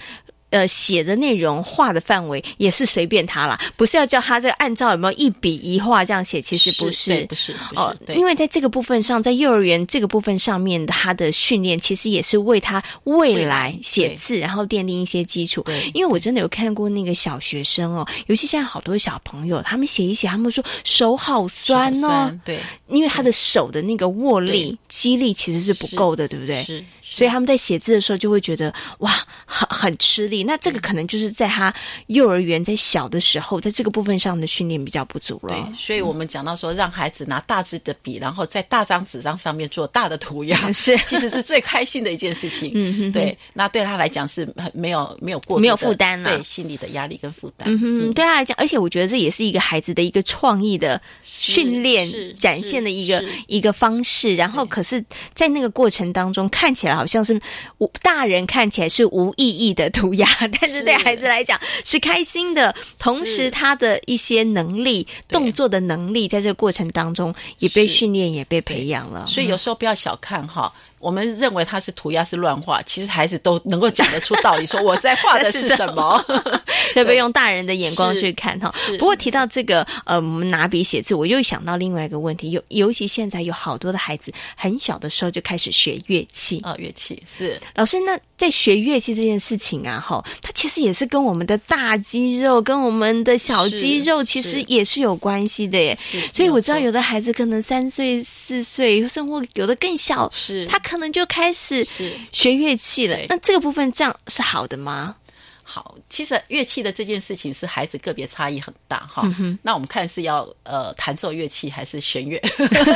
呃，写的内容、画的范围也是随便他啦，不是要叫他这个按照有没有一笔一画这样写，其实不是，不是，哦，因为在这个部分上，在幼儿园这个部分上面，他的训练其实也是为他未来写字，然后奠定一些基础。对，因为我真的有看过那个小学生哦，尤其现在好多小朋友，他们写一写，他们说手好酸哦，对，因为他的手的那个握力、肌力其实是不够的，对不对？是。所以他们在写字的时候就会觉得哇，很很吃力。那这个可能就是在他幼儿园在小的时候，在这个部分上的训练比较不足了。对，所以我们讲到说，让孩子拿大支的笔，然后在大张纸张上面做大的涂鸦，(laughs) 是其实是最开心的一件事情。嗯哼，对。那对他来讲是很没有没有过没有负担了，对心理的压力跟负担。嗯哼，对他来讲，而且我觉得这也是一个孩子的一个创意的训练展现的一个一个方式。然后，可是，在那个过程当中，看起来。好像是无大人看起来是无意义的涂鸦，(laughs) 但是对孩子来讲是开心的。同时，他的一些能力、动作的能力，在这个过程当中也被训练、也被培养了。所以有时候不要小看哈。我们认为他是涂鸦是乱画，其实孩子都能够讲得出道理，说我在画的是 (laughs) 什么，(laughs) 所以不用大人的眼光去看哈。不过提到这个呃，我们拿笔写字，我又想到另外一个问题，尤尤其现在有好多的孩子很小的时候就开始学乐器。啊，乐器是。老师那在学乐器这件事情啊，哈，它其实也是跟我们的大肌肉跟我们的小肌肉其实也是有关系的耶。所以我知道有的孩子可能三岁四岁，甚至有的更小，是。他。可能就开始学乐器了，那这个部分这样是好的吗？好，其实乐器的这件事情是孩子个别差异很大哈。那我们看是要呃弹奏乐器还是弦乐，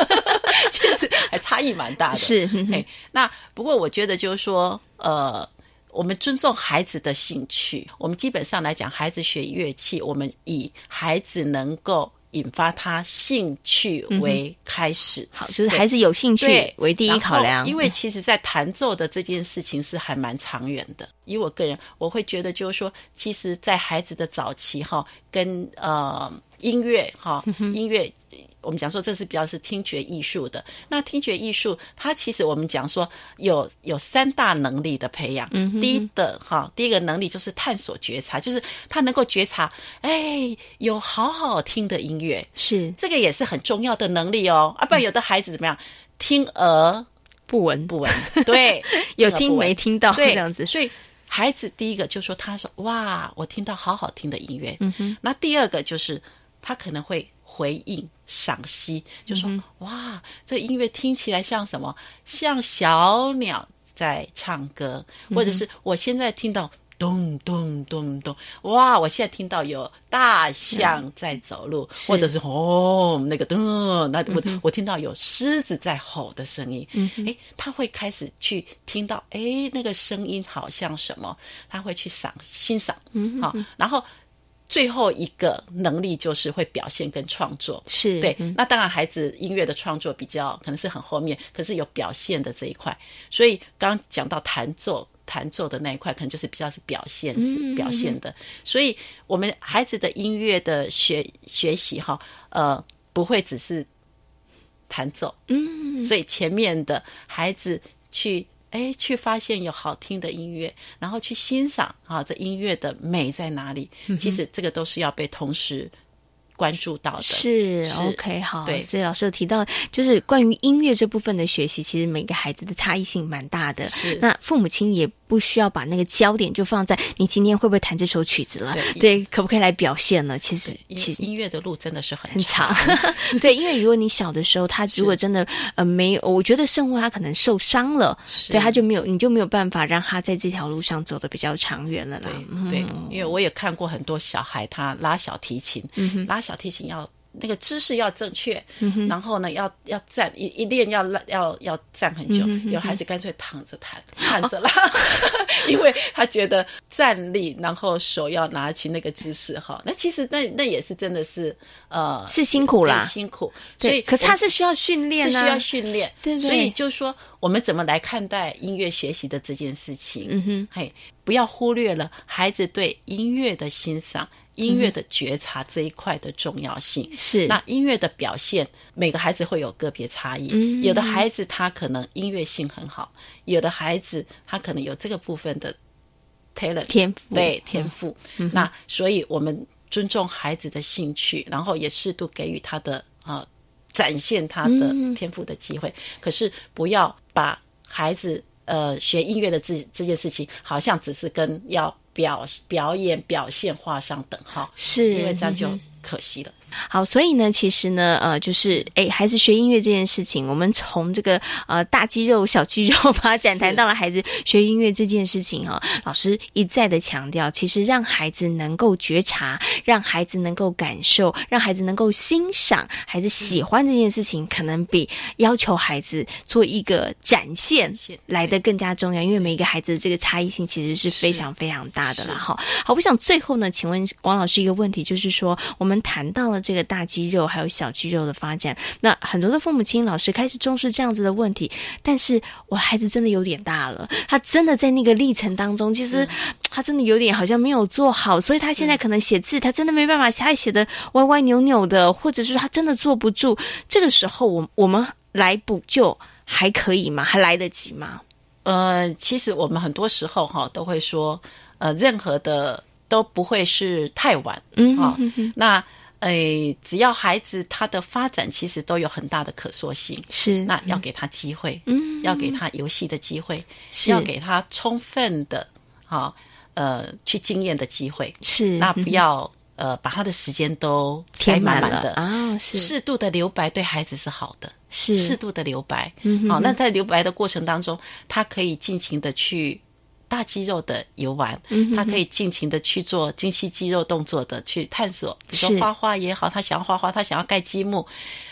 (laughs) 其实还差异蛮大的。是，那不过我觉得就是说呃，我们尊重孩子的兴趣，我们基本上来讲，孩子学乐器，我们以孩子能够。引发他兴趣为开始，好，就是孩子有兴趣为第一考量。因为其实，在弹奏的这件事情是还蛮长远的。以我个人，我会觉得就是说，其实，在孩子的早期哈，跟呃音乐哈，音乐。我们讲说这是比较是听觉艺术的。那听觉艺术，它其实我们讲说有有三大能力的培养。嗯，第一的哈，第一个能力就是探索觉察，就是他能够觉察，哎，有好好听的音乐，是这个也是很重要的能力哦。啊，不然有的孩子怎么样，听而不闻不闻，对，(laughs) 有听没听到这样子。所以孩子第一个就说他说哇，我听到好好听的音乐。嗯哼。那第二个就是他可能会回应赏析，就说、嗯哇，这音乐听起来像什么？像小鸟在唱歌，或者是我现在听到。咚咚咚咚！哇，我现在听到有大象在走路，或者是哦那个咚，那我、我听到有狮子在吼的声音。哎，他会开始去听到，哎，那个声音好像什么？他会去赏欣赏，嗯好，然后最后一个能力就是会表现跟创作。是对，那当然孩子音乐的创作比较可能是很后面，可是有表现的这一块。所以刚刚讲到弹奏。弹奏的那一块可能就是比较是表现表现的，所以我们孩子的音乐的学学习哈，呃，不会只是弹奏，嗯，所以前面的孩子去哎去发现有好听的音乐，然后去欣赏啊这音乐的美在哪里，嗯其实这个都是要被同时。关注到的是 OK 好，对，所以老师有提到，就是关于音乐这部分的学习，其实每个孩子的差异性蛮大的。是，那父母亲也不需要把那个焦点就放在你今天会不会弹这首曲子了，对，对可不可以来表现呢？其实，其实音乐的路真的是很很长。(laughs) 对，因为如果你小的时候，他如果真的呃没有，我觉得生活他可能受伤了，对，他就没有，你就没有办法让他在这条路上走的比较长远了啦。对，因为我也看过很多小孩，他拉小提琴，嗯拉小提琴要。那个姿势要正确，嗯、然后呢，要要站一一练要要要站很久。嗯、有孩子干脆躺着弹，躺着拉，哦、(laughs) 因为他觉得站立，然后手要拿起那个姿势哈。那其实那那也是真的是呃是辛苦啦，辛苦。所以可是他是需要训练、啊，是需要训练。对所以就说我们怎么来看待音乐学习的这件事情？嗯哼，嘿，不要忽略了孩子对音乐的欣赏。音乐的觉察这一块的重要性是，那音乐的表现，每个孩子会有个别差异。嗯、有的孩子他可能音乐性很好，有的孩子他可能有这个部分的 talent 天赋，对天赋。嗯、那所以我们尊重孩子的兴趣，然后也适度给予他的啊、呃、展现他的天赋的机会。嗯、可是不要把孩子呃学音乐的这这件事情，好像只是跟要。表表演表现画上等号，是因为这样就可惜了。好，所以呢，其实呢，呃，就是哎，孩子学音乐这件事情，我们从这个呃大肌肉、小肌肉 (laughs) 发展谈到了孩子学音乐这件事情哈、哦。老师一再的强调，其实让孩子能够觉察，让孩子能够感受，让孩子能够欣赏，孩子喜欢这件事情，可能比要求孩子做一个展现来的更加重要。因为每一个孩子的这个差异性其实是非常非常大的啦。哈，好，我想最后呢，请问王老师一个问题，就是说我们谈到了。这个大肌肉还有小肌肉的发展，那很多的父母亲老师开始重视这样子的问题，但是我孩子真的有点大了，他真的在那个历程当中，其实他真的有点好像没有做好，所以他现在可能写字，他真的没办法，他写的歪歪扭扭的，或者是他真的坐不住。这个时候，我我们来补救还可以吗？还来得及吗？呃，其实我们很多时候哈都会说，呃，任何的都不会是太晚，嗯啊、那。诶，只要孩子他的发展其实都有很大的可塑性，是那要给他机会，嗯，要给他游戏的机会，是要给他充分的啊呃去经验的机会，是那不要、嗯、呃把他的时间都塞满满的啊，是适度的留白对孩子是好的，是适度的留白，嗯，好、那在留白的过程当中，他可以尽情的去。大肌肉的游玩，嗯他可以尽情的去做精细肌肉动作的去探索，比如说画画也好，他想要画画，他想要盖积木，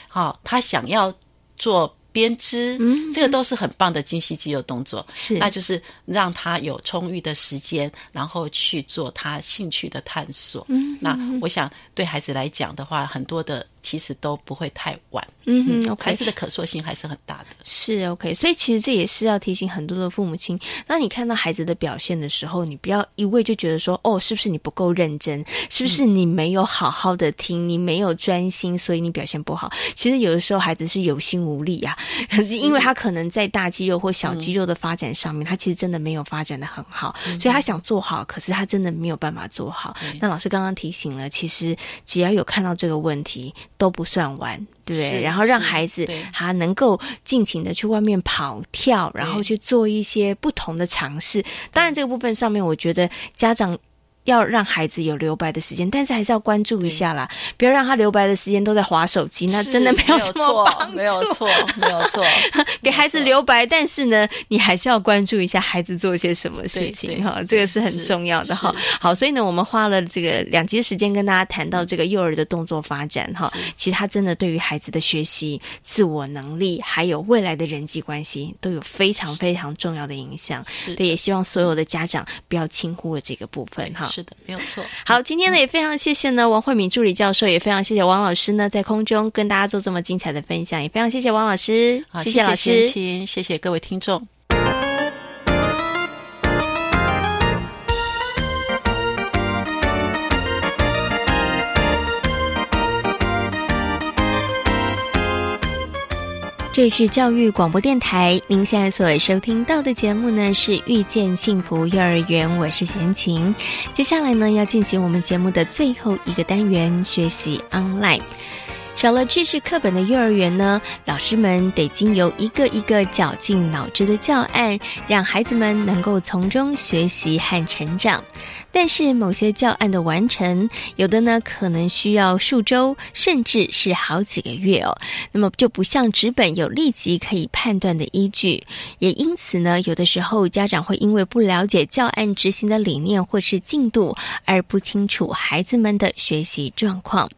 好、哦，他想要做编织，嗯，这个都是很棒的精细肌肉动作，是，那就是让他有充裕的时间，然后去做他兴趣的探索。嗯，那我想对孩子来讲的话，很多的其实都不会太晚。嗯，OK，孩子的可塑性还是很大的。是 OK，所以其实这也是要提醒很多的父母亲，当你看到孩子的表现的时候，你不要一味就觉得说，哦，是不是你不够认真？是不是你没有好好的听？你没有专心，所以你表现不好？其实有的时候孩子是有心无力啊，可是因为他可能在大肌肉或小肌肉的发展上面，嗯、他其实真的没有发展的很好，嗯、所以他想做好，可是他真的没有办法做好。那老师刚刚提醒了，其实只要有看到这个问题，都不算完，对不对？然后让孩子他能够尽情的去外面跑跳，然后去做一些不同的尝试。当然，这个部分上面，我觉得家长。要让孩子有留白的时间，但是还是要关注一下啦，不要让他留白的时间都在划手机，那真的没有什么帮助。没有错，没有错，(laughs) 给孩子留白，但是呢，你还是要关注一下孩子做些什么事情哈，这个是很重要的哈。好，所以呢，我们花了这个两集时间跟大家谈到这个幼儿的动作发展哈，其实他真的对于孩子的学习、自我能力，还有未来的人际关系，都有非常非常重要的影响。对，也希望所有的家长不要轻忽了这个部分哈。是的，没有错。(laughs) 好，今天呢也非常谢谢呢王慧敏助理教授，也非常谢谢王老师呢在空中跟大家做这么精彩的分享，也非常谢谢王老师，谢谢老师，谢谢各位听众。这是教育广播电台，您现在所收听到的节目呢是遇见幸福幼儿园，我是贤琴。接下来呢要进行我们节目的最后一个单元——学习 online。少了知识课本的幼儿园呢，老师们得经由一个一个绞尽脑汁的教案，让孩子们能够从中学习和成长。但是某些教案的完成，有的呢可能需要数周，甚至是好几个月哦。那么就不像纸本有立即可以判断的依据，也因此呢，有的时候家长会因为不了解教案执行的理念或是进度，而不清楚孩子们的学习状况。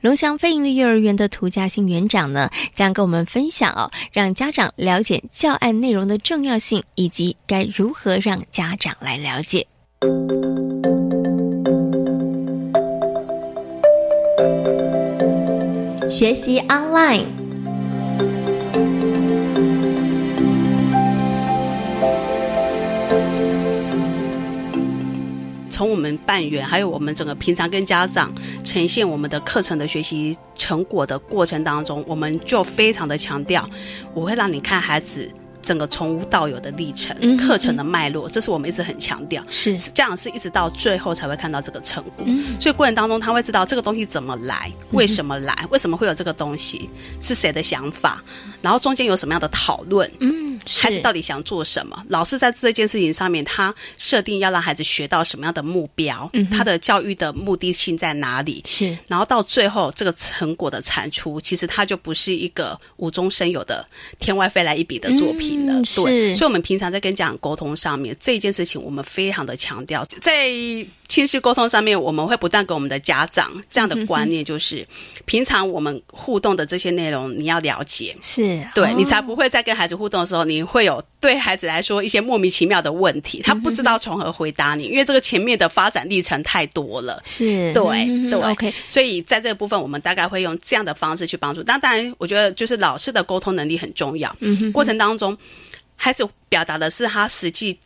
龙翔飞盈利幼儿园的涂家兴园长呢，将跟我们分享哦，让家长了解教案内容的重要性，以及该如何让家长来了解。学习 online。从我们办园，还有我们整个平常跟家长呈现我们的课程的学习成果的过程当中，我们就非常的强调，我会让你看孩子。整个从无到有的历程，课程的脉络，这是我们一直很强调。是家长是一直到最后才会看到这个成果，所以过程当中他会知道这个东西怎么来，为什么来，为什么会有这个东西，是谁的想法，然后中间有什么样的讨论，嗯，孩子到底想做什么？老师在这件事情上面，他设定要让孩子学到什么样的目标，他的教育的目的性在哪里？是，然后到最后这个成果的产出，其实它就不是一个无中生有的天外飞来一笔的作品。嗯，对，所以，我们平常在跟家长沟通上面，这件事情我们非常的强调，在亲子沟通上面，我们会不断给我们的家长这样的观念，就是平常我们互动的这些内容，你要了解，是。对你才不会在跟孩子互动的时候，你会有对孩子来说一些莫名其妙的问题，他不知道从何回答你，因为这个前面的发展历程太多了，是对对，OK，所以在这个部分，我们大概会用这样的方式去帮助。但当然，我觉得就是老师的沟通能力很重要，嗯，过程当中。孩子表达的是他实际。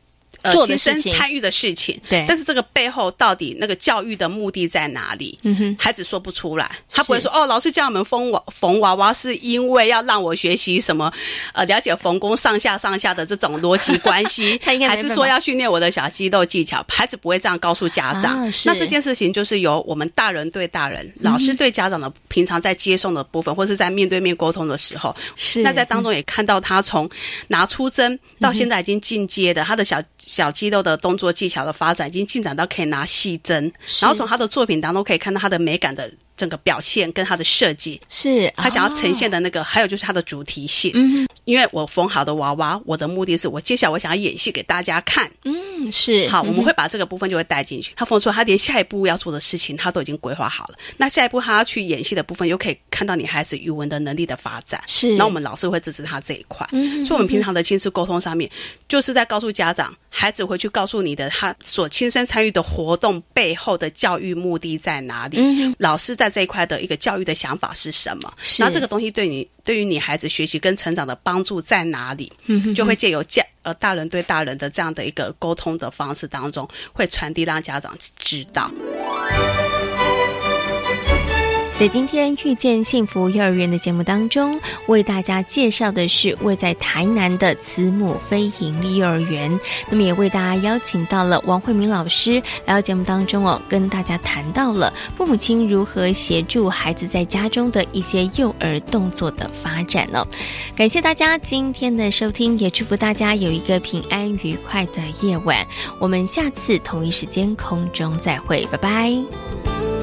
做的事情、参与的事情，对，但是这个背后到底那个教育的目的在哪里？嗯哼，孩子说不出来，他不会说哦，老师叫我们缝娃缝娃娃是因为要让我学习什么？呃，了解缝工上下上下的这种逻辑关系。(laughs) 他应该还是说要训练我的小肌肉技巧？孩子不会这样告诉家长。那这件事情就是由我们大人对大人、老师对家长的平常在接送的部分，或是在面对面沟通的时候，是那在当中也看到他从拿出针到现在已经进阶的他的小。小肌肉的动作技巧的发展已经进展到可以拿细针，然后从他的作品当中可以看到他的美感的。整个表现跟他的设计是他想要呈现的那个，还有就是他的主题性。嗯，因为我缝好的娃娃，我的目的是我接下来我想要演戏给大家看。嗯，是好，我们会把这个部分就会带进去。他缝出来，他连下一步要做的事情他都已经规划好了。那下一步他要去演戏的部分，又可以看到你孩子语文的能力的发展。是，那我们老师会支持他这一块。嗯，所以我们平常的亲子沟通上面，就是在告诉家长，孩子回去告诉你的，他所亲身参与的活动背后的教育目的在哪里。嗯，老师在这一块的一个。教育的想法是什么？那这个东西对你对于你孩子学习跟成长的帮助在哪里？嗯，就会借由家呃大人对大人的这样的一个沟通的方式当中，会传递让家长知道。在今天遇见幸福幼儿园的节目当中，为大家介绍的是位在台南的慈母非营利幼儿园。那么也为大家邀请到了王慧明老师来到节目当中哦，跟大家谈到了父母亲如何协助孩子在家中的一些幼儿动作的发展呢？感谢大家今天的收听，也祝福大家有一个平安愉快的夜晚。我们下次同一时间空中再会，拜拜。